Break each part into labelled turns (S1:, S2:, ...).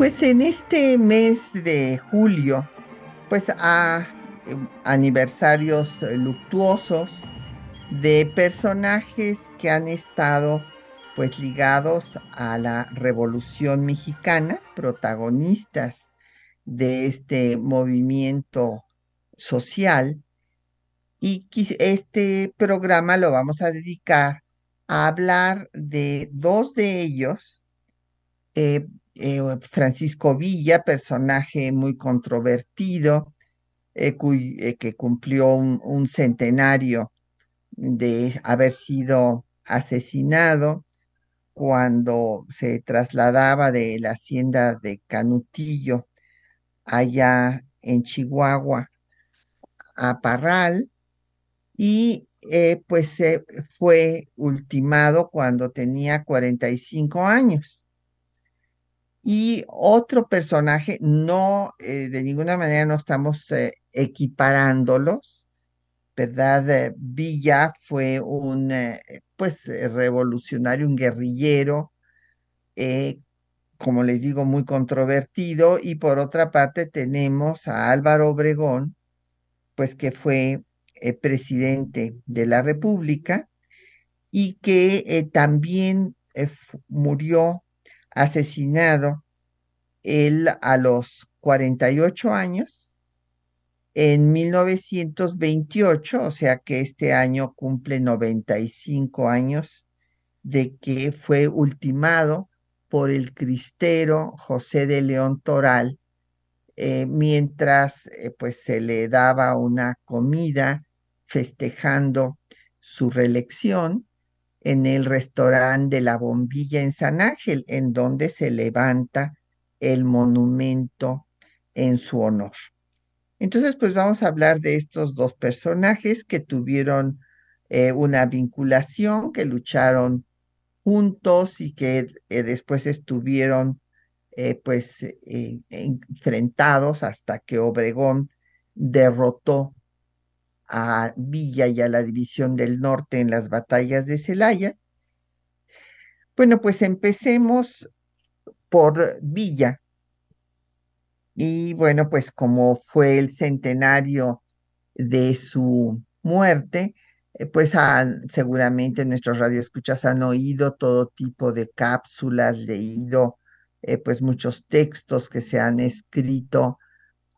S1: Pues en este mes de julio, pues a aniversarios luctuosos de personajes que han estado pues ligados a la Revolución Mexicana, protagonistas de este movimiento social. Y este programa lo vamos a dedicar a hablar de dos de ellos, eh, eh, Francisco Villa, personaje muy controvertido, eh, que cumplió un, centenario de haber sido asesinado cuando se trasladaba de la hacienda de Canutillo allá en Chihuahua a Parral y pues fue ultimado cuando tenía 45 años. Y otro personaje, no, eh, de ninguna manera no estamos eh, equiparándolos, ¿verdad? Eh, Villa fue un, pues, revolucionario, un guerrillero, como les digo, muy controvertido. Y por otra parte tenemos a Álvaro Obregón, pues que fue presidente de la República y que también murió asesinado él a los 48 años en 1928, o sea que este año cumple 95 años de que fue ultimado por el cristero José de León Toral, eh, mientras eh, pues se le daba una comida festejando su reelección en el restaurante de la Bombilla en San Ángel, en donde se levanta el monumento en su honor. Entonces, pues vamos a hablar de estos dos personajes que tuvieron eh, una vinculación, que lucharon juntos y que eh, después estuvieron eh, pues enfrentados hasta que Obregón derrotó a Villa y a la División del Norte en las batallas de Celaya. Bueno, pues empecemos por Villa. Y bueno, pues como fue el centenario de su muerte, eh, pues seguramente nuestros radioescuchas han oído todo tipo de cápsulas, leído eh, pues muchos textos que se han escrito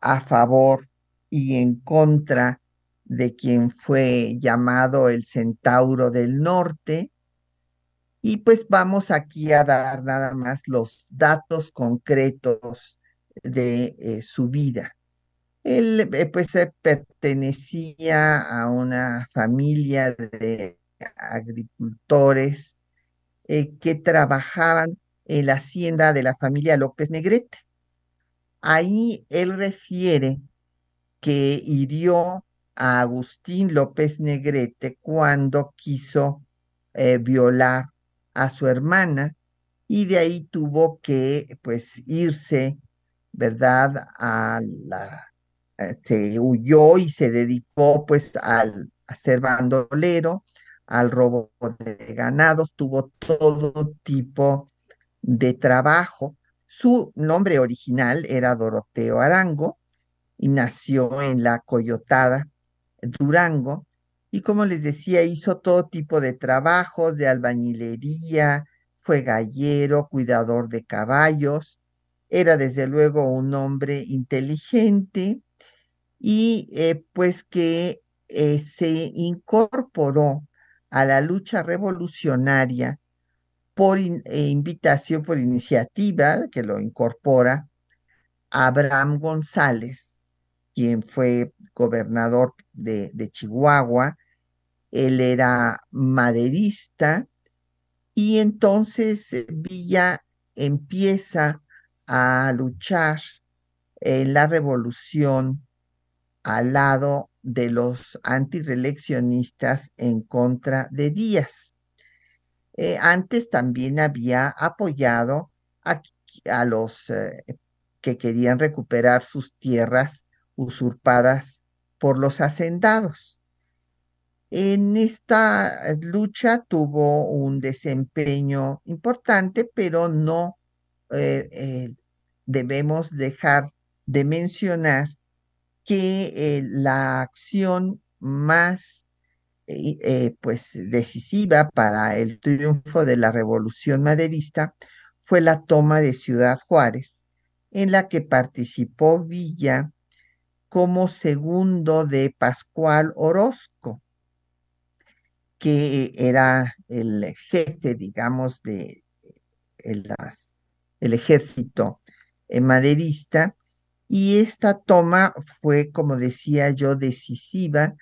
S1: a favor y en contra de quien fue llamado el Centauro del Norte. Y pues vamos aquí a dar nada más los datos concretos de eh, su vida. Él eh, pues pertenecía a una familia de agricultores eh, que trabajaban en la hacienda de la familia López Negrete. Ahí él refiere que hirió a Agustín López Negrete cuando quiso eh, violar a su hermana y de ahí tuvo que pues irse, ¿verdad? A la, eh, se huyó y se dedicó pues al, a ser bandolero, al robo de ganados, tuvo todo tipo de trabajo. Su nombre original era Doroteo Arango y nació en la Coyotada, Durango, y como les decía, hizo todo tipo de trabajos de albañilería, fue gallero, cuidador de caballos, era desde luego un hombre inteligente y eh, pues que eh, se incorporó a la lucha revolucionaria por eh, invitación, por iniciativa que lo incorpora Abraham González, quien fue gobernador de, Chihuahua. Él era maderista y entonces eh, Villa empieza a luchar en la revolución al lado de los antireleccionistas en contra de Díaz. Eh, antes también había apoyado a, los eh, que querían recuperar sus tierras usurpadas por los hacendados. En esta eh, lucha tuvo un desempeño importante, pero no debemos dejar de mencionar que la acción más eh, pues decisiva para el triunfo de la revolución maderista fue la toma de Ciudad Juárez, en la que participó Villa como segundo de Pascual Orozco, que era el jefe, digamos, de el, ejército eh, maderista, y esta toma fue, como decía yo, decisiva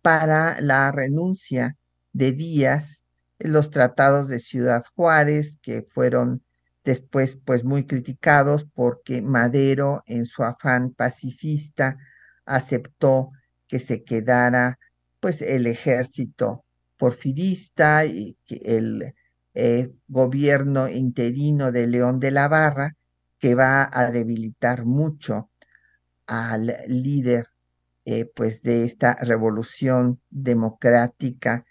S1: para la renuncia de Díaz, los tratados de Ciudad Juárez, que fueron después pues muy criticados porque Madero en su afán pacifista aceptó que se quedara pues el ejército porfirista y el eh, gobierno interino de León de la Barra que va a debilitar mucho al líder eh, pues de esta revolución democrática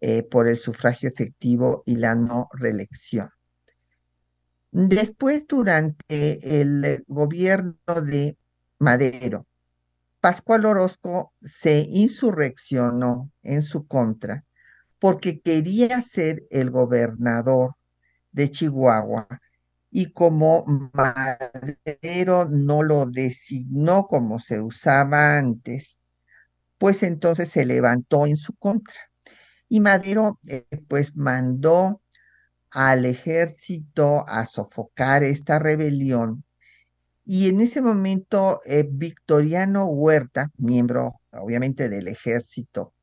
S1: eh, por el sufragio efectivo y la no reelección. Después, durante el gobierno de Madero, Pascual Orozco se insurreccionó en su contra porque quería ser el gobernador de Chihuahua y como Madero no lo designó como se usaba antes, pues entonces se levantó en su contra. Y Madero eh, pues mandó al ejército a sofocar esta rebelión. Y en ese momento eh, Victoriano Huerta, miembro obviamente del ejército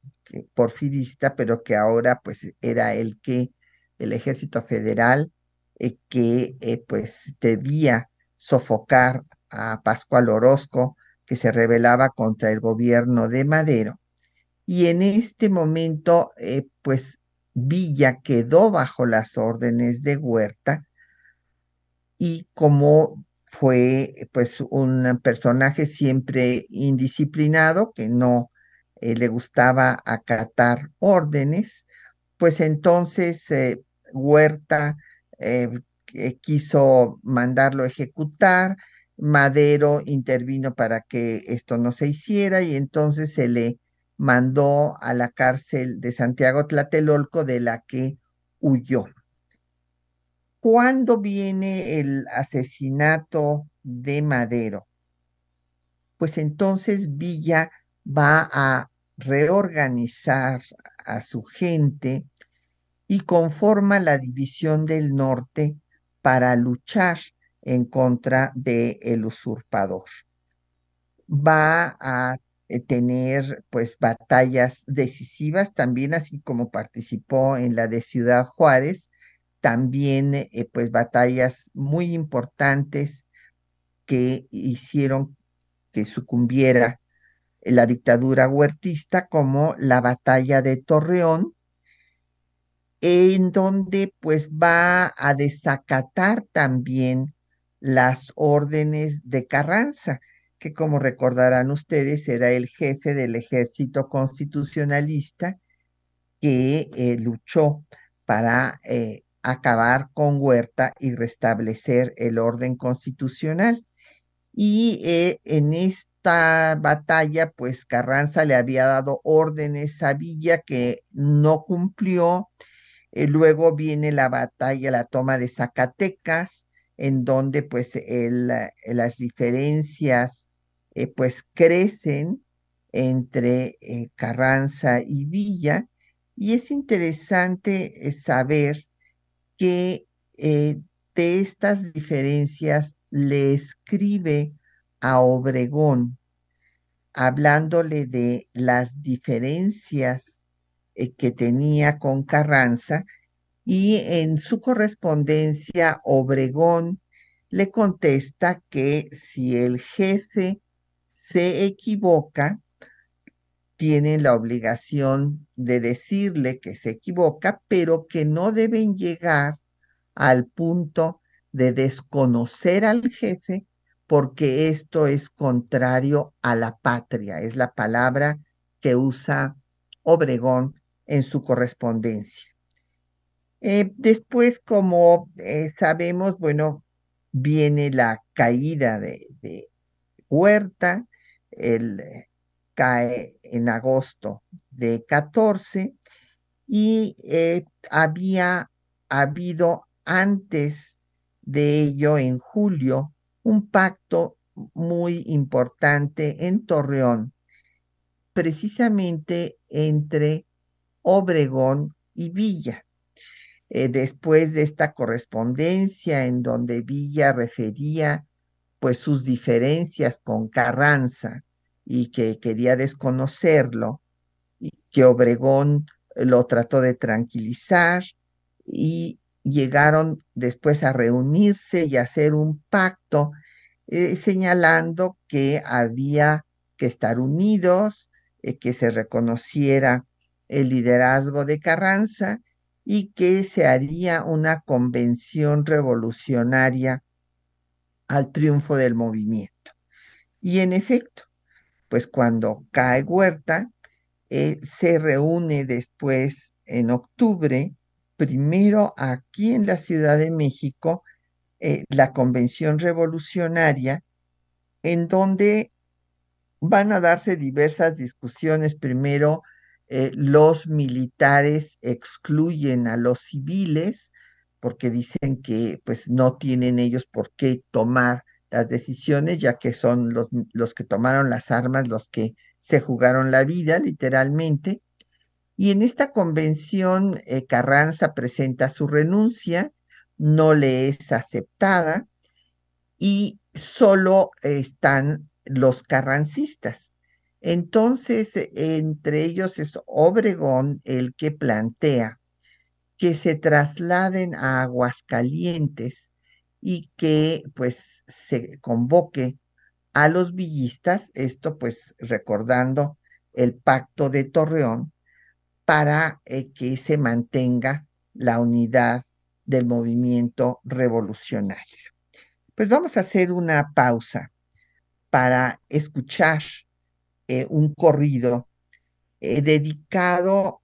S1: porfirista, pero que ahora pues era el que el ejército federal eh, que eh, pues debía sofocar a Pascual Orozco, que se rebelaba contra el gobierno de Madero. Y en este momento, pues Villa quedó bajo las órdenes de Huerta y como fue pues un personaje siempre indisciplinado, que no le gustaba acatar órdenes, pues entonces Huerta eh, quiso mandarlo ejecutar, Madero intervino para que esto no se hiciera y entonces se le mandó a la cárcel de Santiago Tlatelolco de la que huyó. ¿Cuándo viene el asesinato de Madero? Pues entonces Villa va a reorganizar a su gente y conforma la División del Norte para luchar en contra del el usurpador. Va a eh, tener pues batallas decisivas también así como participó en la de Ciudad Juárez también eh, pues batallas muy importantes que hicieron que sucumbiera la dictadura huertista como la batalla de Torreón en donde pues va a desacatar también las órdenes de Carranza, que como recordarán ustedes era el jefe del ejército constitucionalista que eh, luchó para eh, acabar con Huerta y restablecer el orden constitucional. Y eh, en esta batalla, pues Carranza le había dado órdenes a Villa que no cumplió eh, luego viene la batalla, la toma de Zacatecas, en donde pues las diferencias eh, pues crecen entre Carranza y Villa. Y es interesante saber que de estas diferencias le escribe a Obregón, hablándole de las diferencias eh, que tenía con Carranza y en su correspondencia Obregón le contesta que si el jefe se equivoca, tienen la obligación de decirle que se equivoca, pero que no deben llegar al punto de desconocer al jefe porque esto es contrario a la patria, es la palabra que usa Obregón en su correspondencia. Eh, después, como eh, sabemos, bueno, viene la caída de, de Huerta, el cae en agosto de 14 y eh, había habido antes de ello, en julio, un pacto muy importante en Torreón, precisamente entre Obregón y Villa. Eh, después de esta correspondencia en donde Villa refería pues sus diferencias con Carranza y que quería desconocerlo, y que Obregón lo trató de tranquilizar y llegaron después a reunirse y hacer un pacto eh, señalando que había que estar unidos, eh, que se reconociera el liderazgo de Carranza y que se haría una convención revolucionaria al triunfo del movimiento. Y en efecto, pues cuando cae Huerta, eh, se reúne después en octubre, primero aquí en la Ciudad de México, eh, la Convención Revolucionaria, en donde van a darse diversas discusiones. Primero, eh, los militares excluyen a los civiles porque dicen que pues no tienen ellos por qué tomar las decisiones, ya que son los, los que tomaron las armas los que se jugaron la vida, literalmente. Y en esta convención, eh, Carranza presenta su renuncia, no le es aceptada y solo están los carrancistas. Entonces, entre ellos es Obregón el que plantea que se trasladen a Aguascalientes y que pues se convoque a los villistas, esto pues recordando el pacto de Torreón, para eh, que se mantenga la unidad del movimiento revolucionario. Pues vamos a hacer una pausa para escuchar eh, un corrido eh, dedicado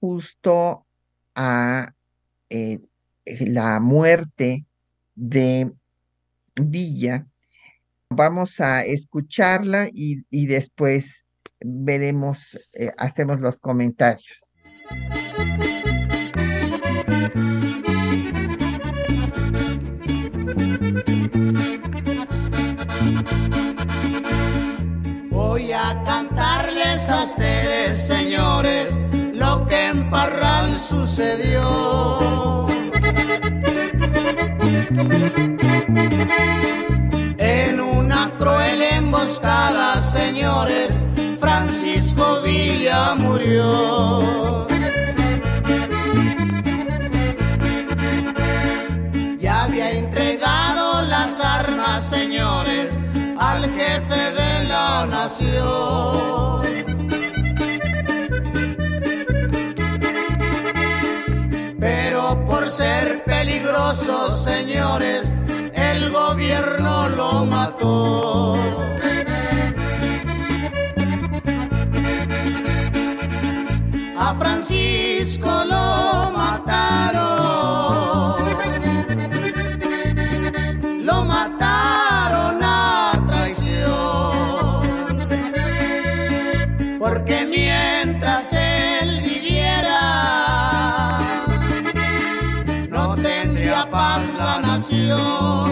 S1: justo a la muerte de Villa. Vamos a escucharla y, después veremos, eh, hacemos los comentarios.
S2: Voy a cantarles a ustedes, señores, lo que en Parral sucedió. En una cruel emboscada, señores, Francisco Villa murió. Ya había entregado las armas, señores, al jefe de la nación. Señores, el gobierno lo mató. A Francisco lo mataron. La nación.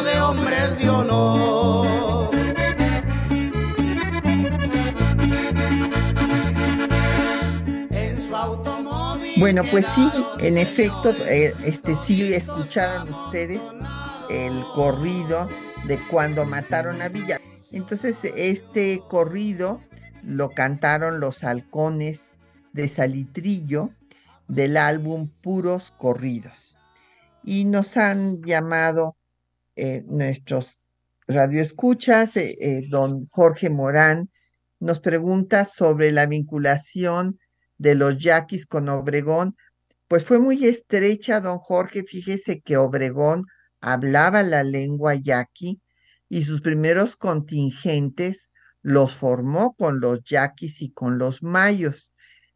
S2: De hombres de honor. En su automóvil.
S1: Bueno, pues sí, en efecto, eh, este sí escucharon ustedes el corrido de cuando mataron a Villa. Entonces, este corrido lo cantaron los halcones de Salitrillo del álbum Puros Corridos. Y nos han llamado eh, nuestros radioescuchas, eh, eh, don Jorge Morán nos pregunta sobre la vinculación de los yaquis con Obregón. Pues fue muy estrecha, don Jorge. Fíjese que Obregón hablaba la lengua yaqui y sus primeros contingentes los formó con los yaquis y con los mayos.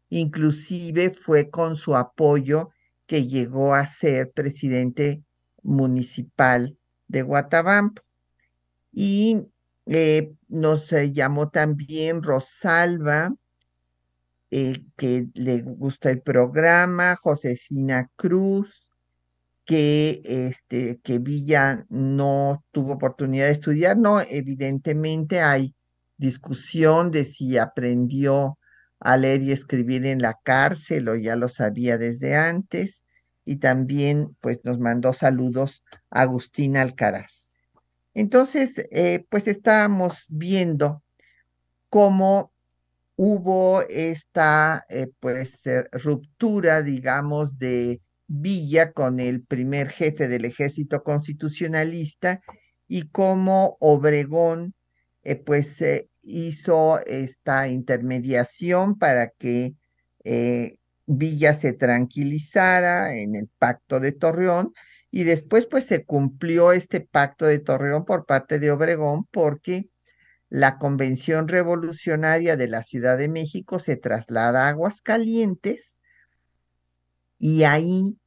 S1: Inclusive fue con su apoyo que llegó a ser presidente municipal de Guatabampo. Y eh, nos eh, llamó también Rosalba, eh, que le gusta el programa, Josefina Cruz, que, este, que Villa no tuvo oportunidad de estudiar. No, evidentemente hay discusión de si aprendió a leer y escribir en la cárcel o ya lo sabía desde antes. Y también pues nos mandó saludos Agustín Alcaraz. Entonces, eh, pues estábamos viendo cómo hubo esta eh, pues eh, ruptura, digamos, de Villa con el primer jefe del ejército constitucionalista y cómo Obregón pues hizo esta intermediación para que eh, Villa se tranquilizara en el pacto de Torreón y después pues se cumplió este pacto de Torreón por parte de Obregón porque la Convención Revolucionaria de la Ciudad de México se traslada a Aguascalientes y ahí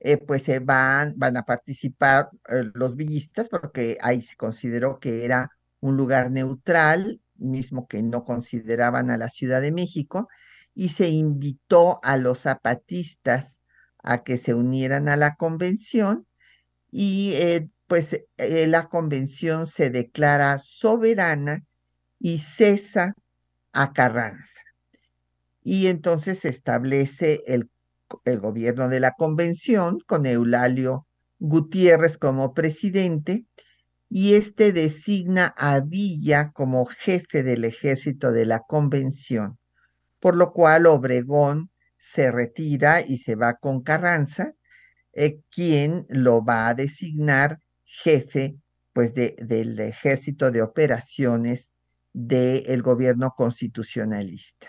S1: eh, pues se van, van a participar eh, los villistas porque ahí se consideró que era un lugar neutral mismo que no consideraban a la Ciudad de México, y se invitó a los zapatistas a que se unieran a la convención y eh, pues eh, la convención se declara soberana y cesa a Carranza. Y entonces se establece el, el gobierno de la convención con Eulalio Gutiérrez como presidente y este designa a Villa como jefe del ejército de la convención, por lo cual Obregón se retira y se va con Carranza, eh, quien lo va a designar jefe pues de, del ejército de operaciones del gobierno constitucionalista.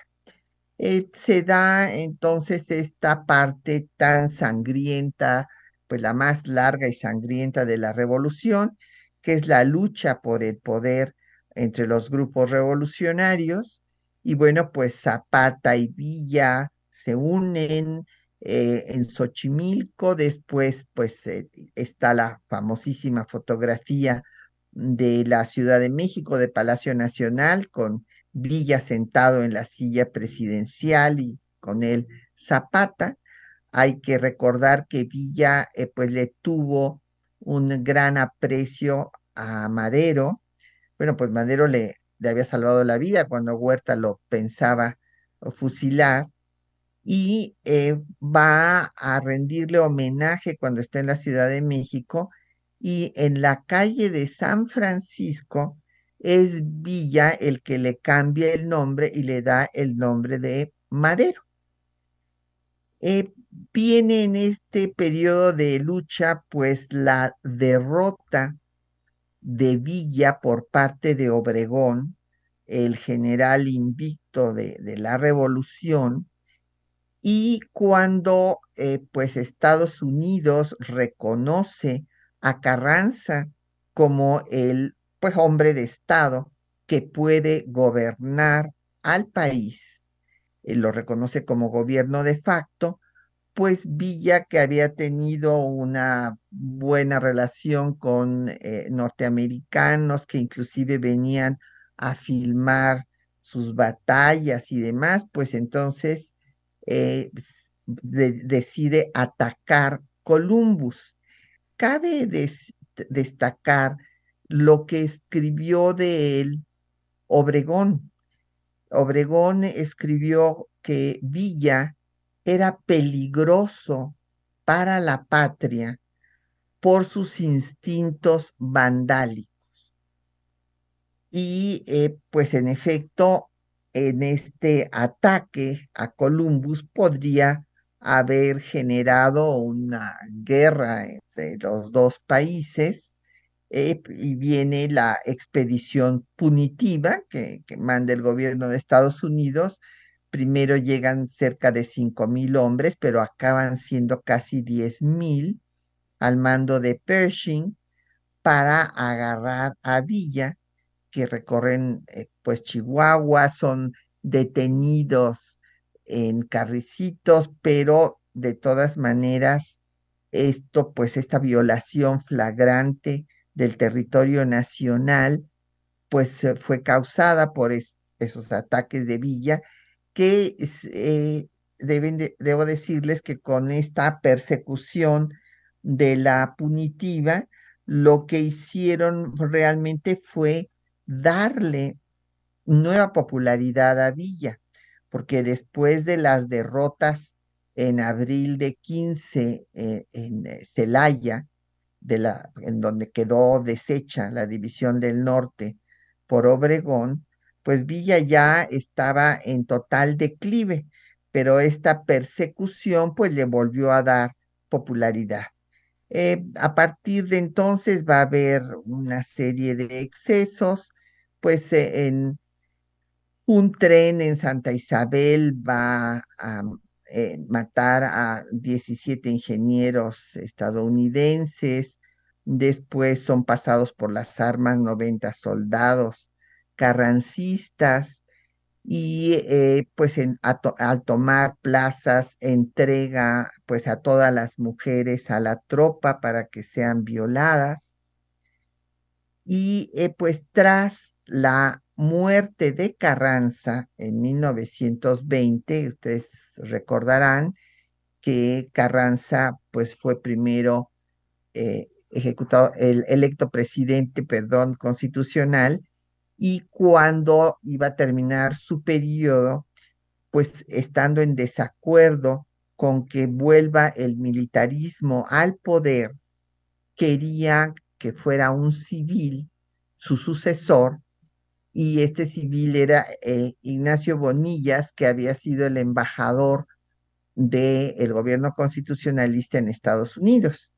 S1: Eh, se da entonces esta parte tan sangrienta, pues la más larga y sangrienta de la revolución, que es la lucha por el poder entre los grupos revolucionarios. Y bueno, pues Zapata y Villa se unen eh, en Xochimilco, después pues eh, está la famosísima fotografía de la Ciudad de México, de Palacio Nacional, con Villa sentado en la silla presidencial y con él Zapata. Hay que recordar que Villa eh, pues le tuvo un gran aprecio a Madero. Bueno, pues Madero le, le había salvado la vida cuando Huerta lo pensaba fusilar y eh, va a rendirle homenaje cuando está en la Ciudad de México y en la calle de San Francisco es Villa el que le cambia el nombre y le da el nombre de Madero. Eh, viene en este periodo de lucha pues la derrota de Villa por parte de Obregón, el general invicto de, la revolución, y cuando eh, pues Estados Unidos reconoce a Carranza como el pues hombre de Estado que puede gobernar al país, eh, lo reconoce como gobierno de facto, pues Villa, que había tenido una buena relación con eh, norteamericanos que inclusive venían a filmar sus batallas y demás, pues entonces eh, decide atacar Columbus. Cabe destacar lo que escribió de él Obregón. Obregón escribió que Villa era peligroso para la patria por sus instintos vandálicos. Y eh, pues en efecto, en este ataque a Columbus podría haber generado una guerra entre los dos países eh, y viene la expedición punitiva que, que, manda el gobierno de Estados Unidos. Primero llegan cerca de cinco mil hombres, pero acaban siendo casi diez mil al mando de Pershing para agarrar a Villa, que recorren eh, pues Chihuahua, son detenidos en carricitos, pero de todas maneras, esto, pues esta violación flagrante del territorio nacional, pues fue causada por esos ataques de Villa, que eh, deben debo decirles que con esta persecución de la punitiva, lo que hicieron realmente fue darle nueva popularidad a Villa, porque después de las derrotas en abril de 15 eh, en eh, Celaya, de la, en donde quedó deshecha la división del norte por Obregón, pues Villa ya estaba en total declive, pero esta persecución pues le volvió a dar popularidad. Eh, a partir de entonces va a haber una serie de excesos, pues eh, en un tren en Santa Isabel va a eh, matar a 17 ingenieros estadounidenses, después son pasados por las armas 90 soldados carrancistas, y eh, pues al tomar plazas entrega pues a todas las mujeres a la tropa para que sean violadas. Y eh, pues tras la muerte de Carranza en 1920 ustedes recordarán que Carranza pues fue primero eh, ejecutado el electo presidente perdón constitucional y cuando iba a terminar su periodo, pues estando en desacuerdo con que vuelva el militarismo al poder, quería que fuera un civil su sucesor, y este civil era eh, Ignacio Bonillas, que había sido el embajador del gobierno constitucionalista en Estados Unidos.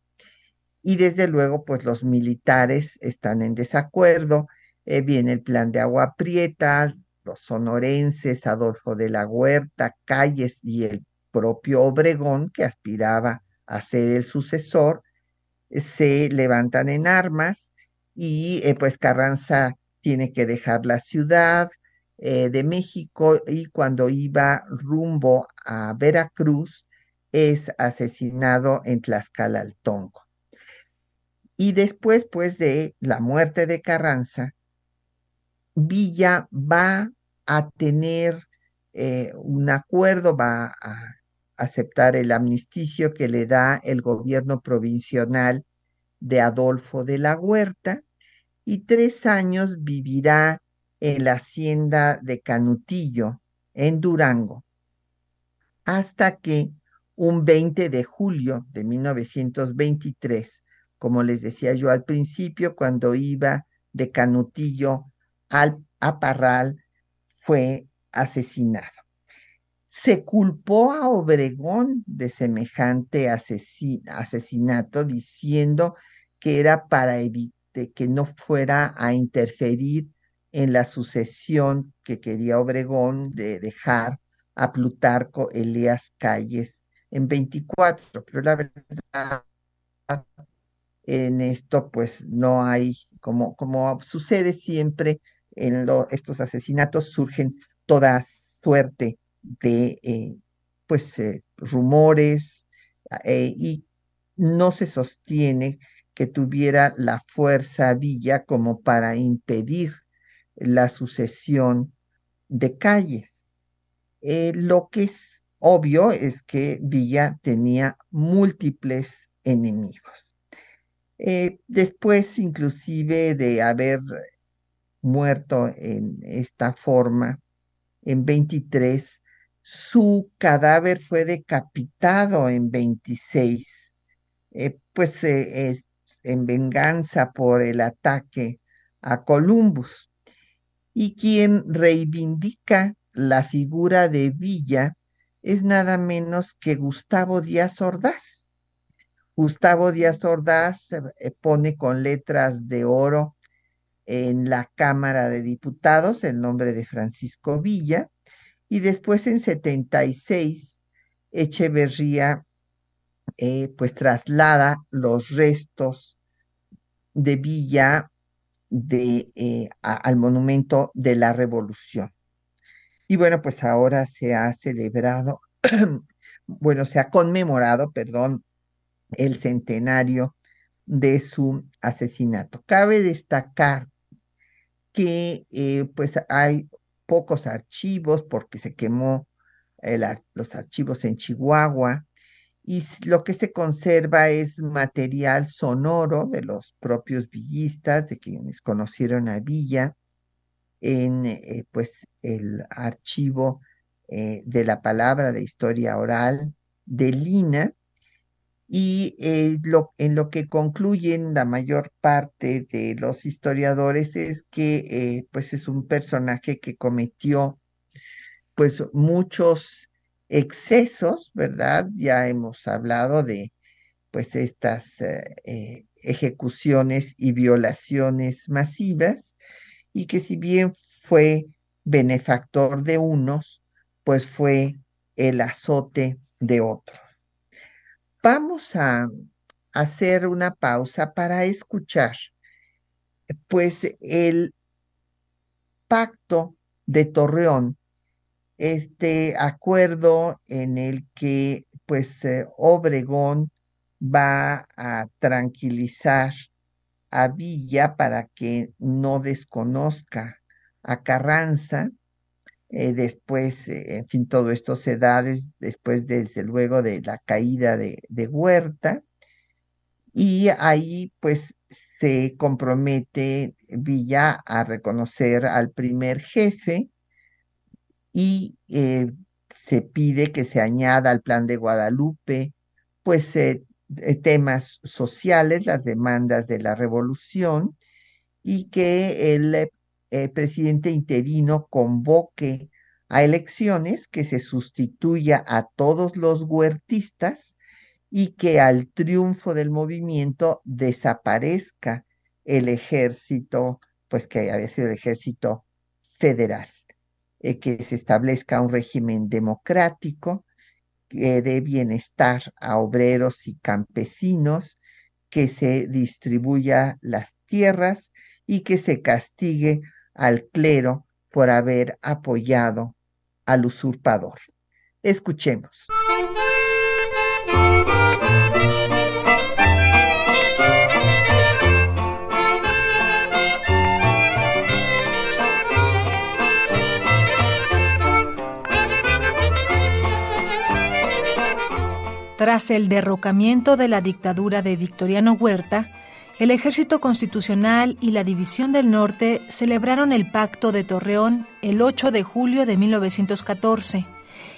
S1: Y desde luego, pues los militares están en desacuerdo, eh, viene el plan de Agua Prieta, los sonorenses, Adolfo de la Huerta, Calles y el propio Obregón, que aspiraba a ser el sucesor, se levantan en armas y eh, pues Carranza tiene que dejar la ciudad eh, de México y cuando iba rumbo a Veracruz es asesinado en Tlaxcala Tongo. Y después, pues, de la muerte de Carranza, Villa va a tener eh, un acuerdo, va a aceptar el amnisticio que le da el gobierno provincial de Adolfo de la Huerta y tres años vivirá en la hacienda de Canutillo, en Durango, hasta que un 20 de julio de 1923, como les decía yo al principio, cuando iba de Canutillo al Aparral fue asesinado. Se culpó a Obregón de semejante asesinato diciendo que era para evitar que no fuera a interferir en la sucesión que quería Obregón de dejar a Plutarco Elías Calles en 24, pero la verdad en esto pues no hay, como, como sucede siempre, en estos asesinatos surgen toda suerte de eh, pues eh, rumores eh, y no se sostiene que tuviera la fuerza Villa como para impedir la sucesión de calles. lo que es obvio es que Villa tenía múltiples enemigos. Después, inclusive de haber muerto en esta forma, en 23, su cadáver fue decapitado en 26, eh, pues eh, es en venganza por el ataque a Columbus. Y quien reivindica la figura de Villa es nada menos que Gustavo Díaz Ordaz. Gustavo Díaz Ordaz eh, pone con letras de oro en la Cámara de Diputados el nombre de Francisco Villa y después en 76 Echeverría eh, pues traslada los restos de Villa de, eh, al monumento de la Revolución. Y bueno, pues ahora se ha celebrado, bueno, se ha conmemorado, perdón, el centenario de su asesinato. Cabe destacar que eh, pues hay pocos archivos porque se quemó los archivos en Chihuahua y lo que se conserva es material sonoro de los propios villistas, de quienes conocieron a Villa, en eh, pues el archivo eh, de la palabra de historia oral de Lina, y eh, en lo que concluyen la mayor parte de los historiadores es que eh, pues es un personaje que cometió pues muchos excesos, ¿verdad? Ya hemos hablado de pues estas eh, ejecuciones y violaciones masivas y que si bien fue benefactor de unos, pues fue el azote de otros. Vamos a hacer una pausa para escuchar, pues, el pacto de Torreón, este acuerdo en el que, pues, eh, Obregón va a tranquilizar a Villa para que no desconozca a Carranza eh, después, eh, en fin, todo esto se da después, desde luego, de la caída de, de Huerta. Y ahí, pues, se compromete Villa a reconocer al primer jefe y eh, se pide que se añada al plan de Guadalupe, pues, temas sociales, las demandas de la revolución, y que el el presidente interino convoque a elecciones, que se sustituya a todos los huertistas y que al triunfo del movimiento desaparezca el ejército, pues que había sido el ejército federal, eh, que se establezca un régimen democrático que dé bienestar a obreros y campesinos, que se distribuya las tierras y que se castigue al clero por haber apoyado al usurpador. Escuchemos.
S3: Tras el derrocamiento de la dictadura de Victoriano Huerta, el Ejército Constitucional y la División del Norte celebraron el Pacto de Torreón el 8 de julio de 1914,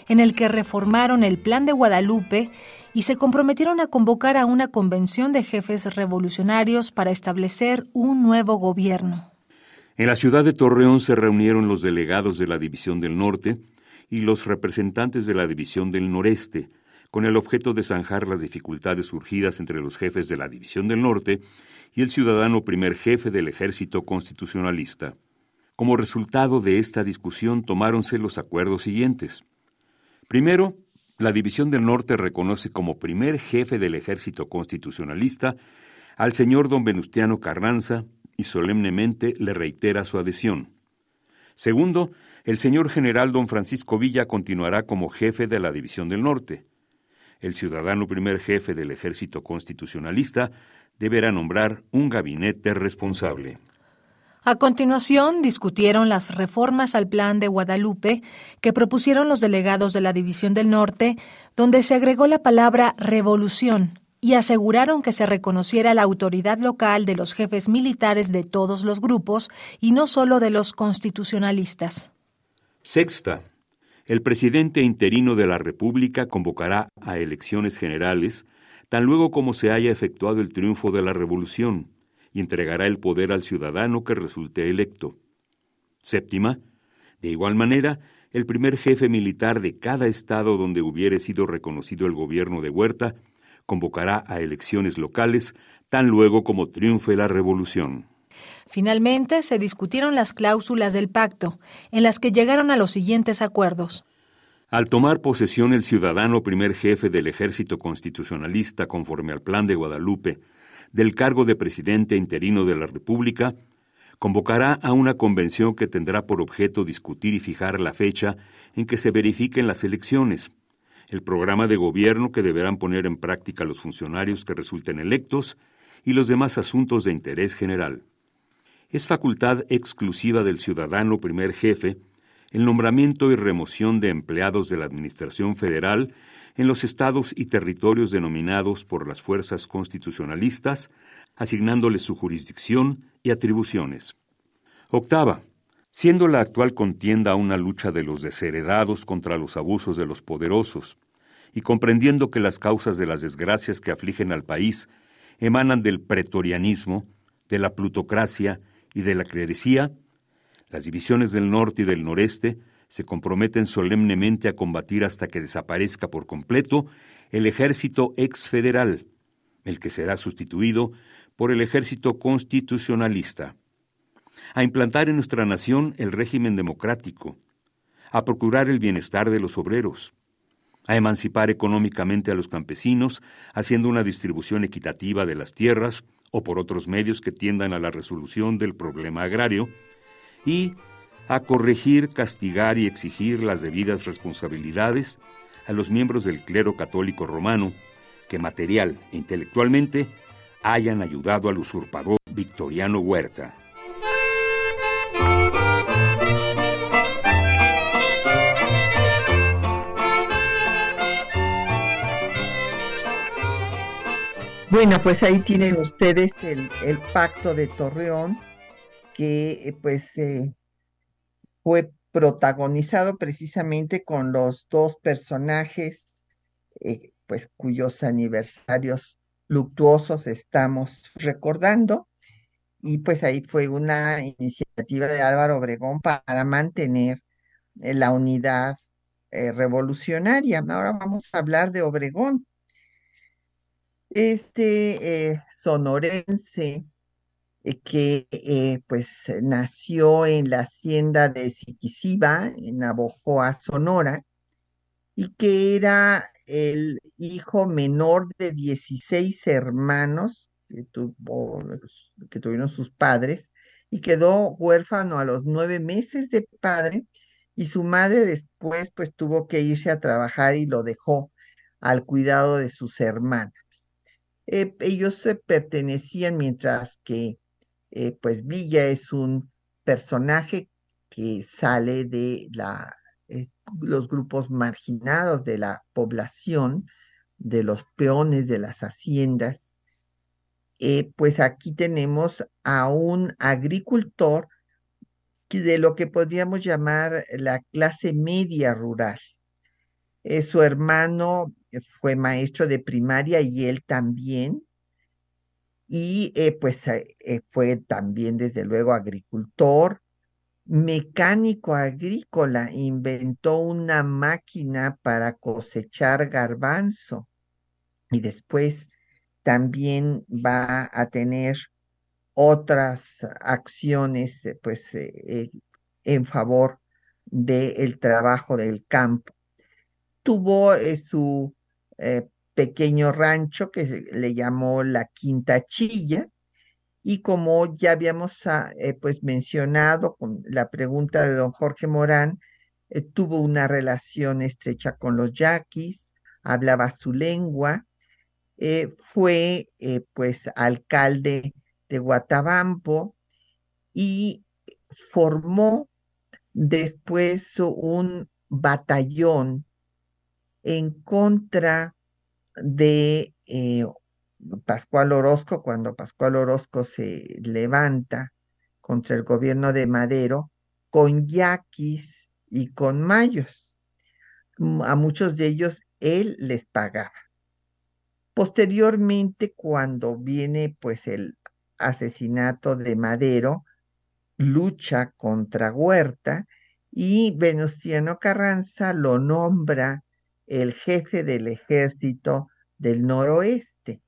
S3: en el que reformaron el Plan de Guadalupe y se comprometieron a convocar a una convención de jefes revolucionarios para establecer un nuevo gobierno.
S4: En la ciudad de Torreón se reunieron los delegados de la División del Norte y los representantes de la División del Noreste, con el objeto de zanjar las dificultades surgidas entre los jefes de la División del Norte y el ciudadano primer jefe del ejército constitucionalista. Como resultado de esta discusión tomáronse los acuerdos siguientes. Primero, la División del Norte reconoce como primer jefe del ejército constitucionalista al señor don Venustiano Carranza y solemnemente le reitera su adhesión. Segundo, el señor general don Francisco Villa continuará como jefe de la División del Norte. El ciudadano primer jefe del ejército constitucionalista deberá nombrar un gabinete responsable.
S3: A continuación, discutieron las reformas al Plan de Guadalupe que propusieron los delegados de la División del Norte, donde se agregó la palabra revolución, y aseguraron que se reconociera la autoridad local de los jefes militares de todos los grupos y no solo de los constitucionalistas.
S4: Sexta. El presidente interino de la República convocará a elecciones generales tan luego como se haya efectuado el triunfo de la revolución y entregará el poder al ciudadano que resulte electo. Séptima. De igual manera, el primer jefe militar de cada estado donde hubiere sido reconocido el gobierno de Huerta convocará a elecciones locales tan luego como triunfe la revolución.
S3: Finalmente se discutieron las cláusulas del pacto, en las que llegaron a los siguientes acuerdos.
S4: Al tomar posesión el ciudadano primer jefe del ejército constitucionalista conforme al Plan de Guadalupe del cargo de presidente interino de la República, convocará a una convención que tendrá por objeto discutir y fijar la fecha en que se verifiquen las elecciones, el programa de gobierno que deberán poner en práctica los funcionarios que resulten electos y los demás asuntos de interés general. Es facultad exclusiva del ciudadano primer jefe el nombramiento y remoción de empleados de la Administración Federal en los estados y territorios denominados por las fuerzas constitucionalistas, asignándoles su jurisdicción y atribuciones. Octava. Siendo la actual contienda una lucha de los desheredados contra los abusos de los poderosos, y comprendiendo que las causas de las desgracias que afligen al país emanan del pretorianismo, de la plutocracia y de la clerecía, las divisiones del norte y del noreste se comprometen solemnemente a combatir hasta que desaparezca por completo el ejército exfederal, el que será sustituido por el ejército constitucionalista. A implantar en nuestra nación el régimen democrático, a procurar el bienestar de los obreros, a emancipar económicamente a los campesinos, haciendo una distribución equitativa de las tierras o por otros medios que tiendan a la resolución del problema agrario, y a corregir, castigar y exigir las debidas responsabilidades a los miembros del clero católico romano que material e intelectualmente hayan ayudado al usurpador Victoriano Huerta.
S1: Bueno, pues ahí tienen ustedes el, pacto de Torreón, que eh, pues eh, fue protagonizado precisamente con los dos personajes, eh, pues cuyos aniversarios luctuosos estamos recordando. Y pues ahí fue una iniciativa de Álvaro Obregón para mantener la unidad revolucionaria. Ahora vamos a hablar de Obregón. Este sonorense que eh, pues nació en la hacienda de Siquisiba, en Navojoa, Sonora, y que era el hijo menor de 16 hermanos que, tuvo, que tuvieron sus padres, y quedó huérfano a los nueve meses de padre, y su madre después pues tuvo que irse a trabajar y lo dejó al cuidado de sus hermanas. Eh, ellos se pertenecían mientras que eh, pues Villa es un personaje que sale de eh, los grupos marginados de la población, de los peones de las haciendas. pues aquí tenemos a un agricultor de lo que podríamos llamar la clase media rural. su hermano fue maestro de primaria y él también. Y eh, pues eh, eh, fue también, desde luego, agricultor, mecánico agrícola, inventó una máquina para cosechar garbanzo y después también va a tener otras acciones pues en favor del trabajo del campo. Tuvo su pequeño rancho que le llamó la Quinta Chilla. Y como ya habíamos ah, eh, pues mencionado con la pregunta de don Jorge Morán, eh, tuvo una relación estrecha con los yaquis, hablaba su lengua, fue pues alcalde de Guatabampo y formó después un batallón en contra de eh, Pascual Orozco, cuando Pascual Orozco se levanta contra el gobierno de Madero, con yaquis y con mayos. A muchos de ellos él les pagaba. Posteriormente, cuando viene pues el asesinato de Madero, lucha contra Huerta y Venustiano Carranza lo nombra el jefe del ejército del noroeste.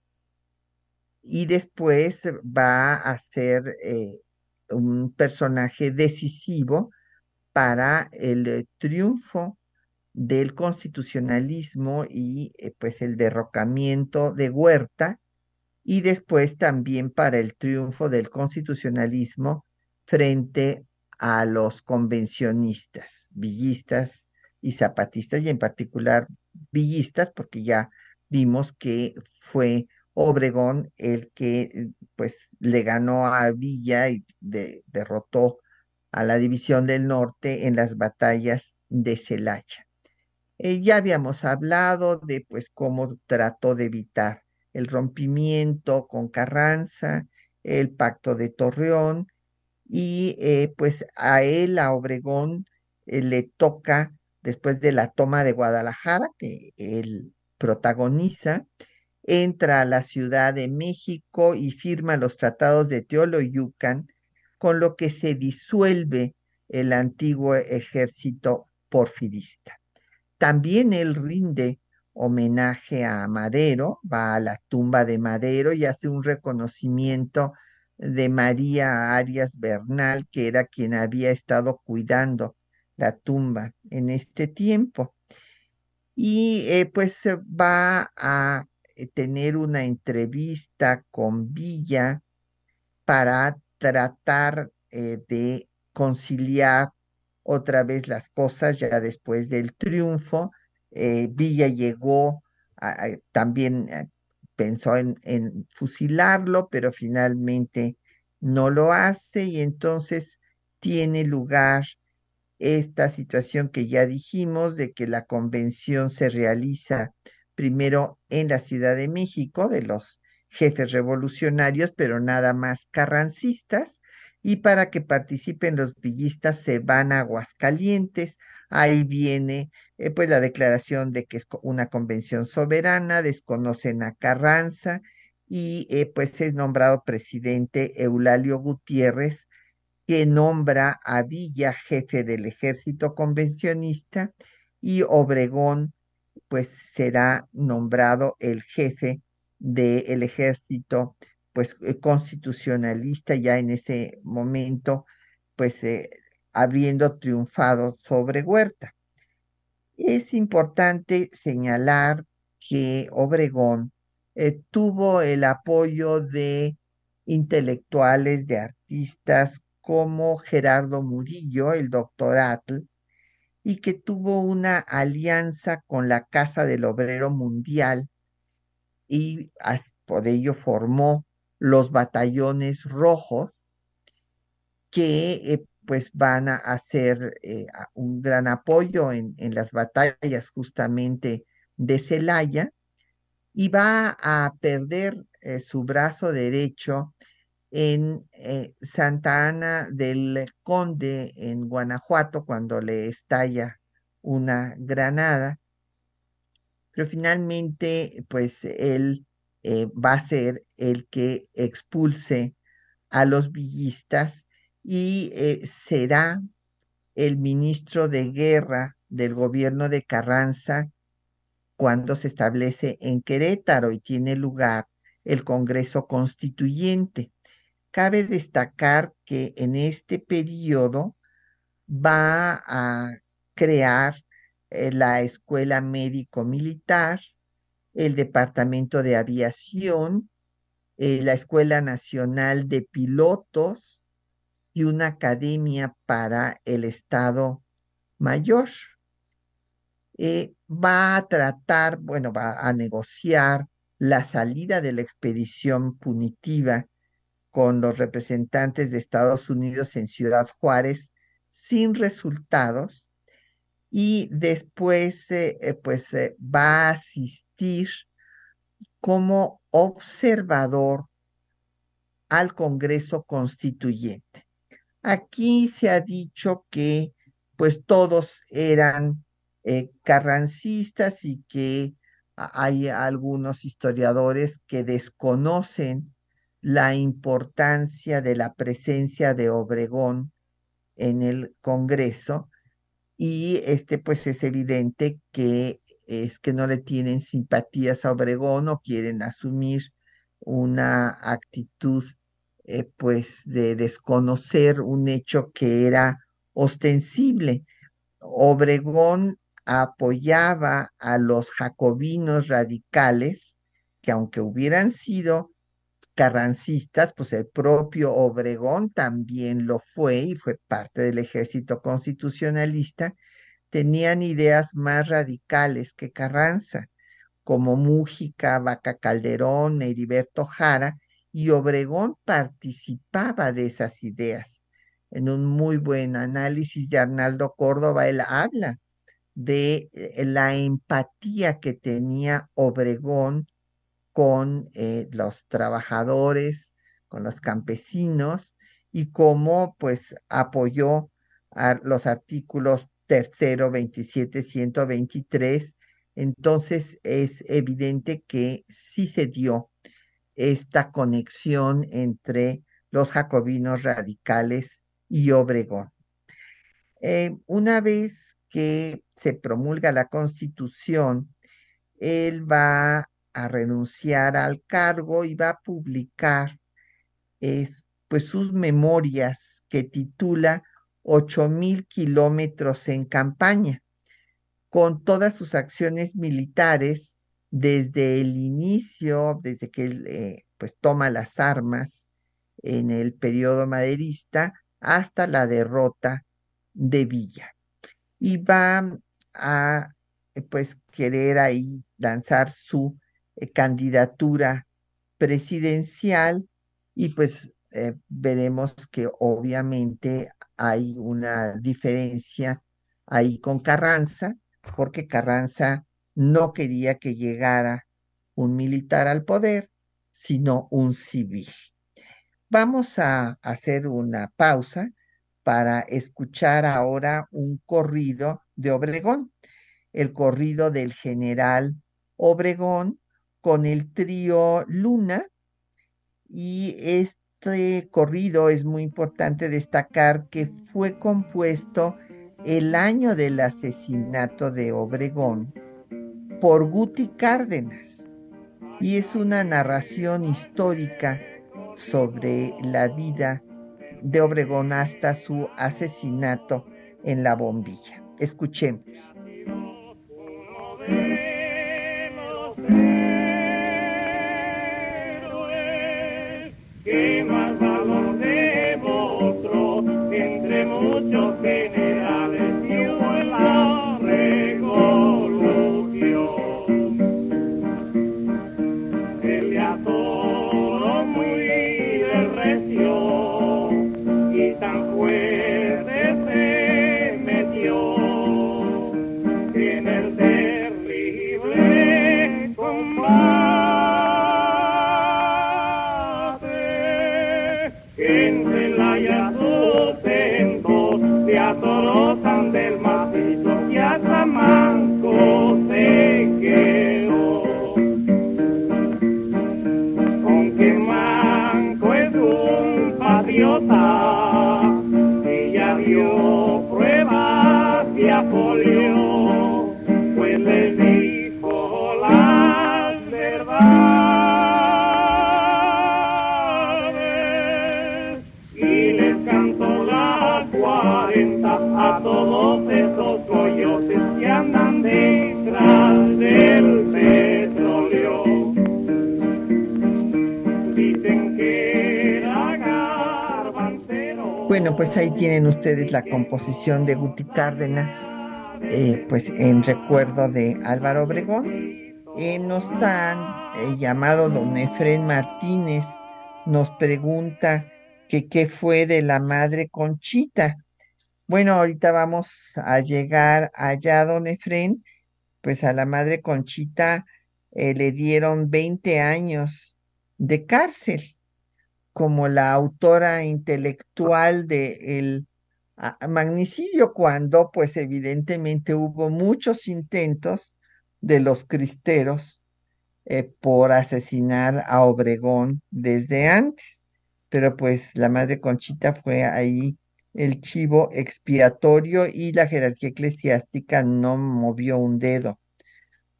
S1: Y después va a ser eh, un personaje decisivo para el triunfo del constitucionalismo y eh, pues el derrocamiento de Huerta y después también para el triunfo del constitucionalismo frente a los convencionistas, villistas y zapatistas, y en particular villistas, porque ya vimos que fue Obregón el que pues le ganó a Villa y derrotó a la División del Norte en las batallas de Celaya. Eh, ya habíamos hablado de pues cómo trató de evitar el rompimiento con Carranza, el pacto de Torreón, y eh, pues a él, a Obregón, eh, le toca, después de la toma de Guadalajara, que él protagoniza, entra a la Ciudad de México y firma los tratados de Teoloyucan, con lo que se disuelve el antiguo ejército porfirista. También él rinde homenaje a Madero, va a la tumba de Madero y hace un reconocimiento de María Arias Bernal, que era quien había estado cuidando la tumba en este tiempo. Y eh, pues va a eh, tener una entrevista con Villa para tratar eh, de conciliar otra vez las cosas ya después del triunfo. Villa llegó también pensó en, fusilarlo, pero finalmente no lo hace y entonces tiene lugar esta situación que ya dijimos de que la convención se realiza primero en la Ciudad de México de los jefes revolucionarios, pero nada más carrancistas, y para que participen los villistas se van a Aguascalientes, ahí viene eh, pues la declaración de que es una convención soberana, desconocen a Carranza y eh, pues es nombrado presidente Eulalio Gutiérrez, que nombra a Villa jefe del ejército convencionista y Obregón pues será nombrado el jefe del ejército pues eh, constitucionalista ya en ese momento pues habiendo triunfado sobre Huerta. Es importante señalar que Obregón eh, tuvo el apoyo de intelectuales, de artistas como Gerardo Murillo, el doctor Atl, y que tuvo una alianza con la Casa del Obrero Mundial y por ello formó los batallones rojos que eh, pues van a hacer eh, un gran apoyo en, las batallas justamente de Celaya y va a perder eh, su brazo derecho en eh, Santa Ana del Conde, en Guanajuato, cuando le estalla una granada. Pero finalmente, pues él va a ser el que expulse a los villistas y eh, será el ministro de guerra del gobierno de Carranza cuando se establece en Querétaro y tiene lugar el Congreso Constituyente. Cabe destacar que en este periodo va a crear eh, la Escuela Médico Militar, el Departamento de Aviación, eh, la Escuela Nacional de Pilotos, y una academia para el Estado Mayor. Eh, va a tratar, bueno, va a negociar la salida de la expedición punitiva con los representantes de Estados Unidos en Ciudad Juárez sin resultados y después eh, eh, pues va a asistir como observador al Congreso Constituyente. Aquí se ha dicho que pues todos eran eh, carrancistas y que hay algunos historiadores que desconocen la importancia de la presencia de Obregón en el Congreso y este pues es evidente que es que no le tienen simpatías a Obregón o quieren asumir una actitud eh, pues de desconocer un hecho que era ostensible. Obregón apoyaba a los jacobinos radicales, que aunque hubieran sido carrancistas, pues el propio Obregón también lo fue y fue parte del ejército constitucionalista, tenían ideas más radicales que Carranza, como Mújica, Vaca Calderón, Heriberto Jara, y Obregón participaba de esas ideas. En un muy buen análisis de Arnaldo Córdoba, él habla de eh, la empatía que tenía Obregón con eh, los trabajadores, con los campesinos y cómo pues apoyó los artículos tercero, 27, 123. Entonces es evidente que sí se dio esta conexión entre los jacobinos radicales y Obregón. Eh, una vez que se promulga la constitución, él va a renunciar al cargo y va a publicar pues sus memorias que titula ocho mil kilómetros en campaña, con todas sus acciones militares desde el inicio, desde que él eh, pues toma las armas en el periodo maderista hasta la derrota de Villa. Y va a pues querer ahí lanzar su eh, candidatura presidencial y pues eh, veremos que obviamente hay una diferencia ahí con Carranza, porque Carranza no quería que llegara un militar al poder, sino un civil. Vamos a hacer una pausa para escuchar ahora un corrido de Obregón, el corrido del general Obregón con el trío Luna y este corrido es muy importante destacar que fue compuesto el año del asesinato de Obregón por Guti Cárdenas y es una narración histórica sobre la vida de Obregón hasta su asesinato en la bombilla. Escuchemos. primer día. Bueno, pues ahí tienen ustedes la composición de Guti Cárdenas, eh, pues en recuerdo de Álvaro Obregón. Eh, nos han eh, llamado don Efren Martínez, nos pregunta que qué fue de la madre Conchita. Bueno, ahorita vamos a llegar allá, don Efren, pues a la madre Conchita le dieron 20 años de cárcel como la autora intelectual de el magnicidio cuando pues evidentemente hubo muchos intentos de los cristeros eh, por asesinar a Obregón desde antes, pero pues la madre Conchita fue ahí el chivo expiatorio y la jerarquía eclesiástica no movió un dedo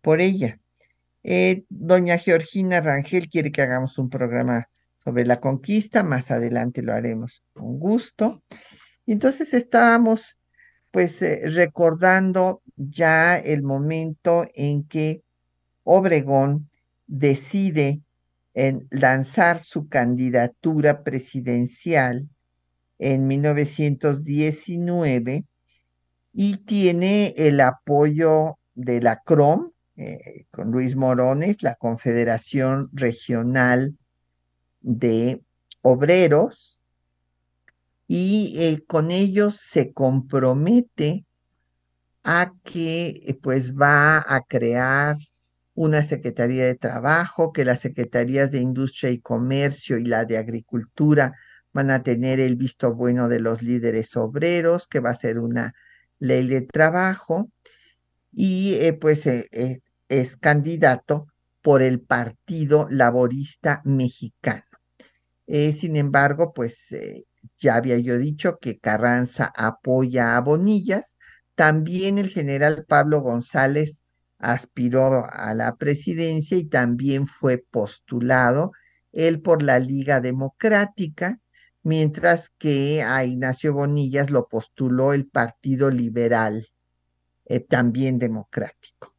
S1: por ella. Eh, doña Georgina Rangel quiere que hagamos un programa sobre la conquista, más adelante lo haremos con gusto. Entonces estábamos pues eh, recordando ya el momento en que Obregón decide en lanzar su candidatura presidencial en 1919 y tiene el apoyo de la CROM, eh, con Luis Morones, la Confederación Regional de Obreros, y eh, con ellos se compromete a que eh, pues va a crear una Secretaría de Trabajo, que las Secretarías de Industria y Comercio y la de Agricultura van a tener el visto bueno de los líderes obreros, que va a ser una ley de trabajo, y eh, pues es candidato por el Partido Laborista Mexicano. Sin embargo, pues ya había yo dicho que Carranza apoya a Bonillas. También el general Pablo González aspiró a la presidencia y también fue postulado, él por la Liga Democrática, mientras que a Ignacio Bonillas lo postuló el Partido Liberal, eh, también democrático.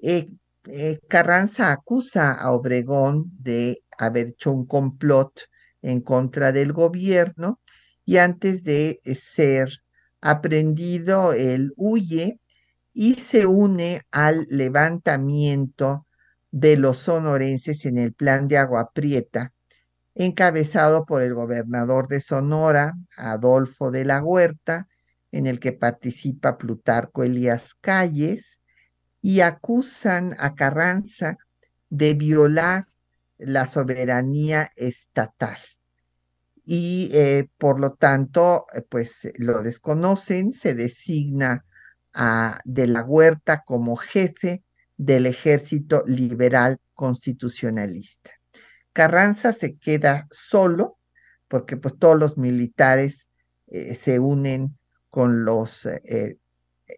S1: Eh, eh, Carranza acusa a Obregón de haber hecho un complot en contra del gobierno y antes de ser aprendido, él huye y se une al levantamiento de los sonorenses en el plan de Agua Prieta, encabezado por el gobernador de Sonora, Adolfo de la Huerta, en el que participa Plutarco Elías Calles, y acusan a Carranza de violar la soberanía estatal y eh, por lo tanto, eh, pues lo desconocen, se designa a de la Huerta como jefe del ejército liberal constitucionalista. Carranza se queda solo porque pues todos los militares eh, se unen con los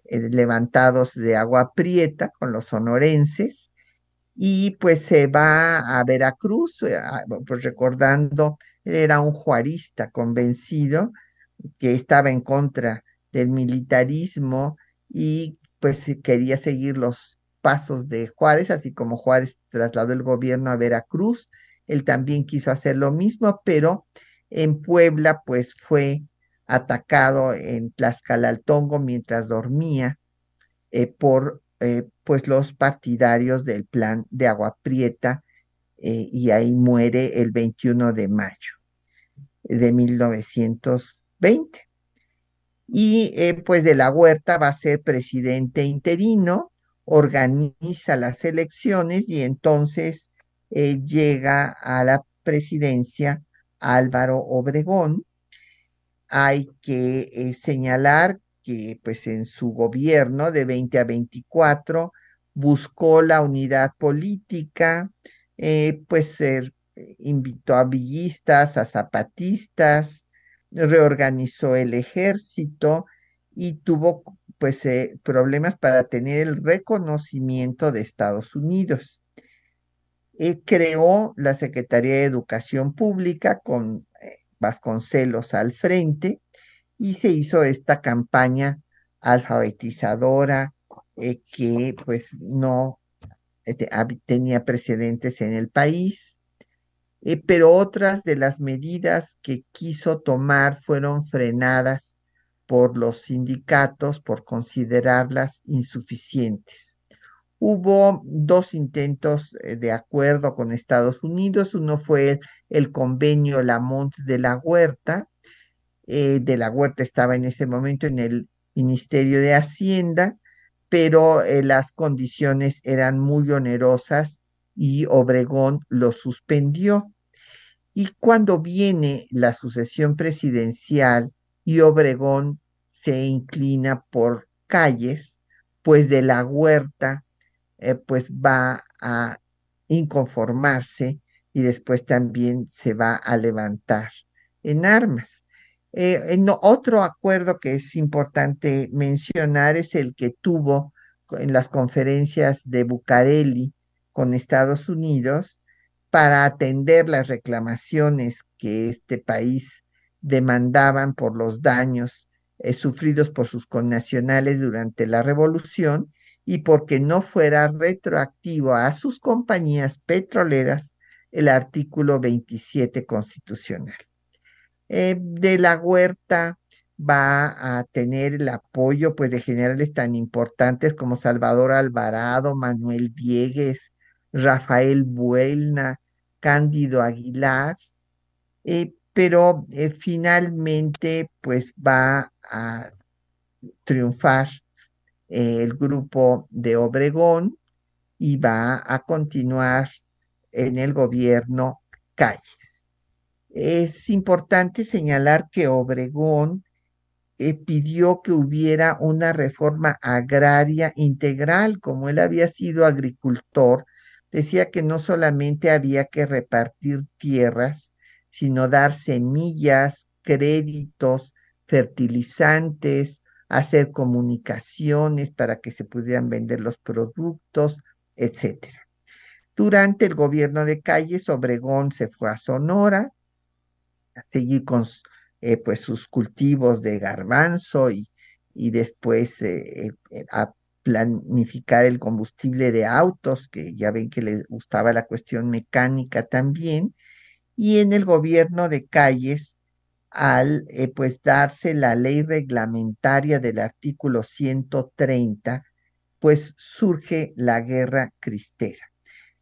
S1: levantados de agua prieta, con los sonorenses, y pues se va a Veracruz, pues recordando era un juarista convencido que estaba en contra del militarismo y pues quería seguir los pasos de Juárez, así como Juárez trasladó el gobierno a Veracruz, él también quiso hacer lo mismo, pero en Puebla pues fue atacado en Tlaxcalaltongo mientras dormía eh, por eh, pues los partidarios del plan de Agua Prieta eh, y ahí muere el 21 de mayo de 1920. Y eh, pues de la Huerta va a ser presidente interino, organiza las elecciones y entonces eh, llega a la presidencia Álvaro Obregón. Hay que señalar que pues en su gobierno de 20 a 24 buscó la unidad política, pues invitó a villistas, a zapatistas, reorganizó el ejército y tuvo pues eh, problemas para tener el reconocimiento de Estados Unidos. creó la Secretaría de Educación Pública con Vasconcelos al frente y se hizo esta campaña alfabetizadora que pues no este, tenía precedentes en el país, eh, pero otras de las medidas que quiso tomar fueron frenadas por los sindicatos por considerarlas insuficientes. Hubo dos intentos eh, de acuerdo con Estados Unidos. Uno fue el, convenio Lamont de la Huerta. Eh, de la Huerta estaba en ese momento en el Ministerio de Hacienda pero eh, las condiciones eran muy onerosas y Obregón lo suspendió. Y cuando viene la sucesión presidencial y Obregón se inclina por calles, pues de la huerta, eh, pues va a inconformarse y después también se va a levantar en armas. Eh, en otro acuerdo que es importante mencionar es el que tuvo en las conferencias de Bucareli con Estados Unidos para atender las reclamaciones que este país demandaban por los daños eh, sufridos por sus connacionales durante la revolución y porque no fuera retroactivo a sus compañías petroleras el artículo 27 constitucional. Eh, de la Huerta va a tener el apoyo pues de generales tan importantes como Salvador Alvarado, Manuel Viegues, Rafael Buelna, Cándido Aguilar, eh, pero eh, finalmente pues va a triunfar el grupo de Obregón y va a continuar en el gobierno Calles. Es importante señalar que Obregón eh, pidió que hubiera una reforma agraria integral, como él había sido agricultor, decía que no solamente había que repartir tierras, sino dar semillas, créditos, fertilizantes, hacer comunicaciones para que se pudieran vender los productos, etcétera. Durante el gobierno de Calles, Obregón se fue a Sonora seguir con eh, pues sus cultivos de garbanzo y, y después eh, eh, a planificar el combustible de autos, que ya ven que le gustaba la cuestión mecánica también, y en el gobierno de Calles, al pues darse la ley reglamentaria del artículo 130, pues surge la guerra cristera.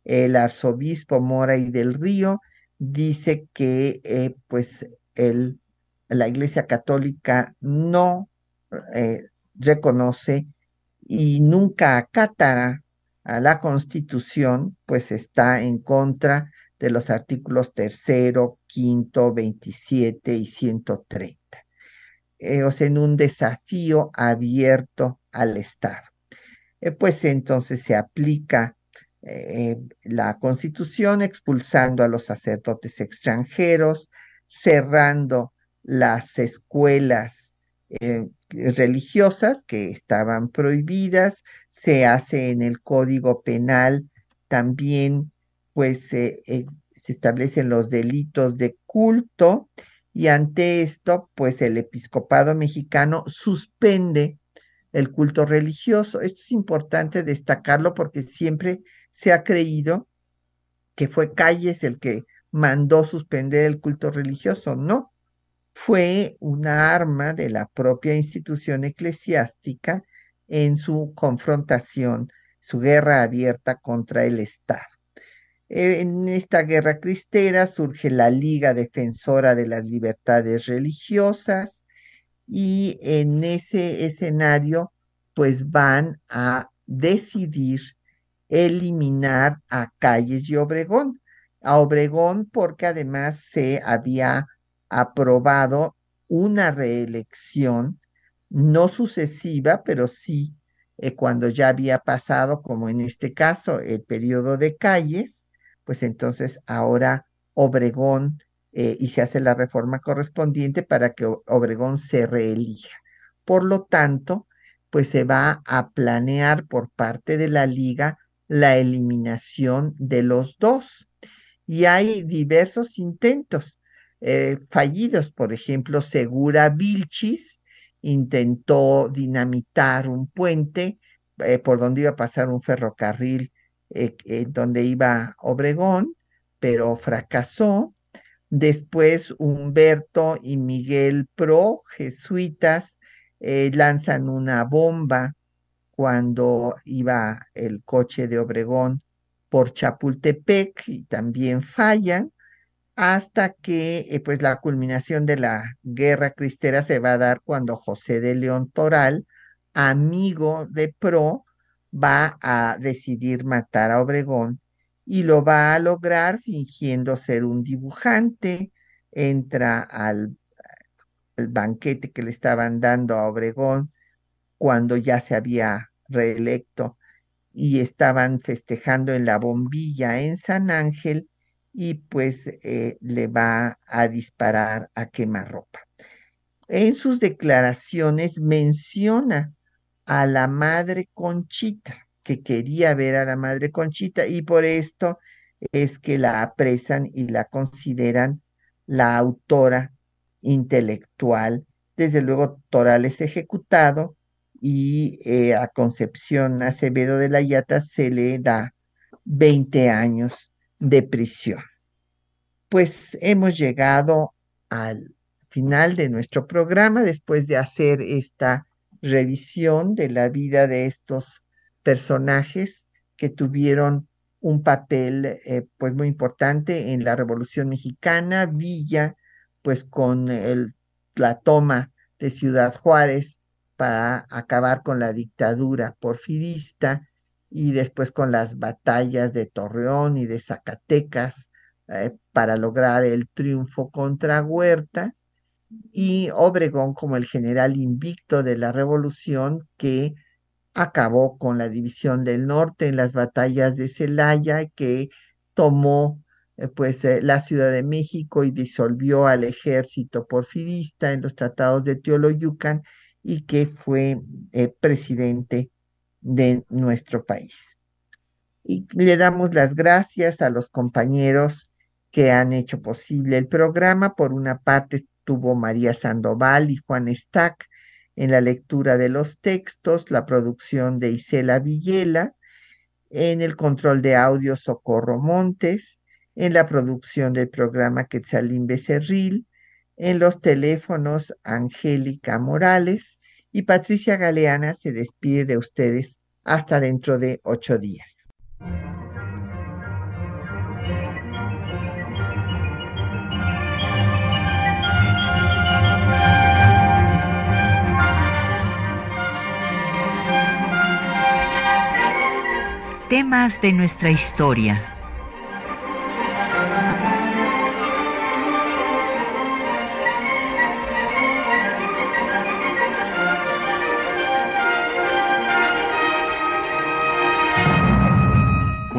S1: El arzobispo Mora y del Río dice que eh, pues el, la Iglesia Católica no eh, reconoce y nunca acatará a la Constitución, pues está en contra de los artículos tercero, quinto, 27 y 130. Eh, o sea, en un desafío abierto al Estado. pues entonces se aplica eh, la constitución expulsando a los sacerdotes extranjeros, cerrando las escuelas eh, religiosas que estaban prohibidas, se hace en el código penal también, pues eh, se establecen los delitos de culto y ante esto, pues el episcopado mexicano suspende el culto religioso. Esto es importante destacarlo porque siempre se ha creído que fue Calles el que mandó suspender el culto religioso. No, fue una arma de la propia institución eclesiástica en su confrontación, su guerra abierta contra el Estado. En esta guerra cristera surge la Liga Defensora de las Libertades Religiosas y en ese escenario pues van a decidir eliminar a Calles y Obregón. A Obregón porque además se había aprobado una reelección, no sucesiva, pero sí eh, cuando ya había pasado, como en este caso, el periodo de Calles, pues entonces ahora Obregón eh, y se hace la reforma correspondiente para que Obregón se reelija. Por lo tanto, pues se va a planear por parte de la liga la eliminación de los dos. Y hay diversos intentos eh, fallidos. Por ejemplo, Segura Vilchis intentó dinamitar un puente eh, por donde iba a pasar un ferrocarril eh, donde iba Obregón, pero fracasó. Después Humberto y Miguel Pro, jesuitas, lanzan una bomba cuando iba el coche de Obregón por Chapultepec y también fallan, hasta que eh, pues la culminación de la guerra cristera se va a dar cuando José de León Toral, amigo de Pro, va a decidir matar a Obregón y lo va a lograr fingiendo ser un dibujante, entra al, al banquete que le estaban dando a Obregón cuando ya se había reelecto y estaban festejando en la bombilla en San Ángel y pues eh, le va a disparar a quemarropa. En sus declaraciones menciona a la madre Conchita, que quería ver a la madre Conchita y por esto es que la apresan y la consideran la autora intelectual. Desde luego, Toral es ejecutado y eh, a Concepción Acevedo de la Yata se le da 20 años de prisión. Pues hemos llegado al final de nuestro programa después de hacer esta revisión de la vida de estos personajes que tuvieron un papel eh, pues muy importante en la Revolución Mexicana, Villa pues con el, la toma de Ciudad Juárez para acabar con la dictadura porfirista y después con las batallas de Torreón y de Zacatecas eh, para lograr el triunfo contra Huerta y Obregón como el general invicto de la revolución que acabó con la división del norte en las batallas de Celaya que tomó eh, pues eh, la Ciudad de México y disolvió al ejército porfirista en los tratados de Teoloyucan y que fue eh, presidente de nuestro país. Y le damos las gracias a los compañeros que han hecho posible el programa. Por una parte estuvo María Sandoval y Juan Stack en la lectura de los textos, la producción de Isela Villela, en el control de audio Socorro Montes, en la producción del programa Quetzalín Becerril, en los teléfonos Angélica Morales y Patricia Galeana se despide de ustedes hasta dentro de ocho días.
S5: Temas de nuestra historia